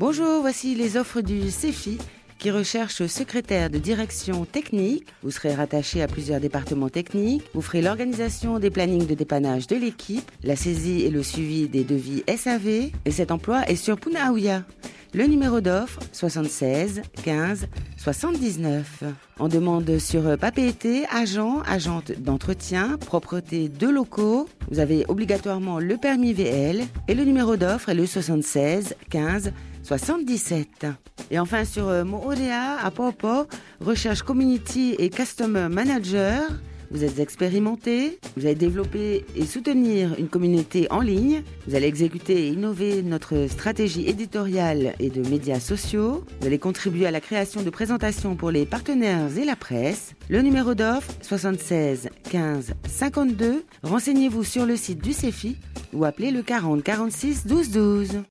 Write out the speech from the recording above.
Bonjour, voici les offres du CEFI qui recherche secrétaire de direction technique. Vous serez rattaché à plusieurs départements techniques. Vous ferez l'organisation des plannings de dépannage de l'équipe, la saisie et le suivi des devis SAV. Et cet emploi est sur Punaouia. Le numéro d'offre 76 15 79. On demande sur papier agent, agente d'entretien, propreté de locaux. Vous avez obligatoirement le permis VL et le numéro d'offre est le 76 15 77. Et enfin sur euh, mon ODA à Popo, recherche community et customer manager. Vous êtes expérimenté, vous allez développer et soutenir une communauté en ligne, vous allez exécuter et innover notre stratégie éditoriale et de médias sociaux, vous allez contribuer à la création de présentations pour les partenaires et la presse. Le numéro d'offre 76 15 52. Renseignez-vous sur le site du CEFI ou appelez le 40 46 12 12.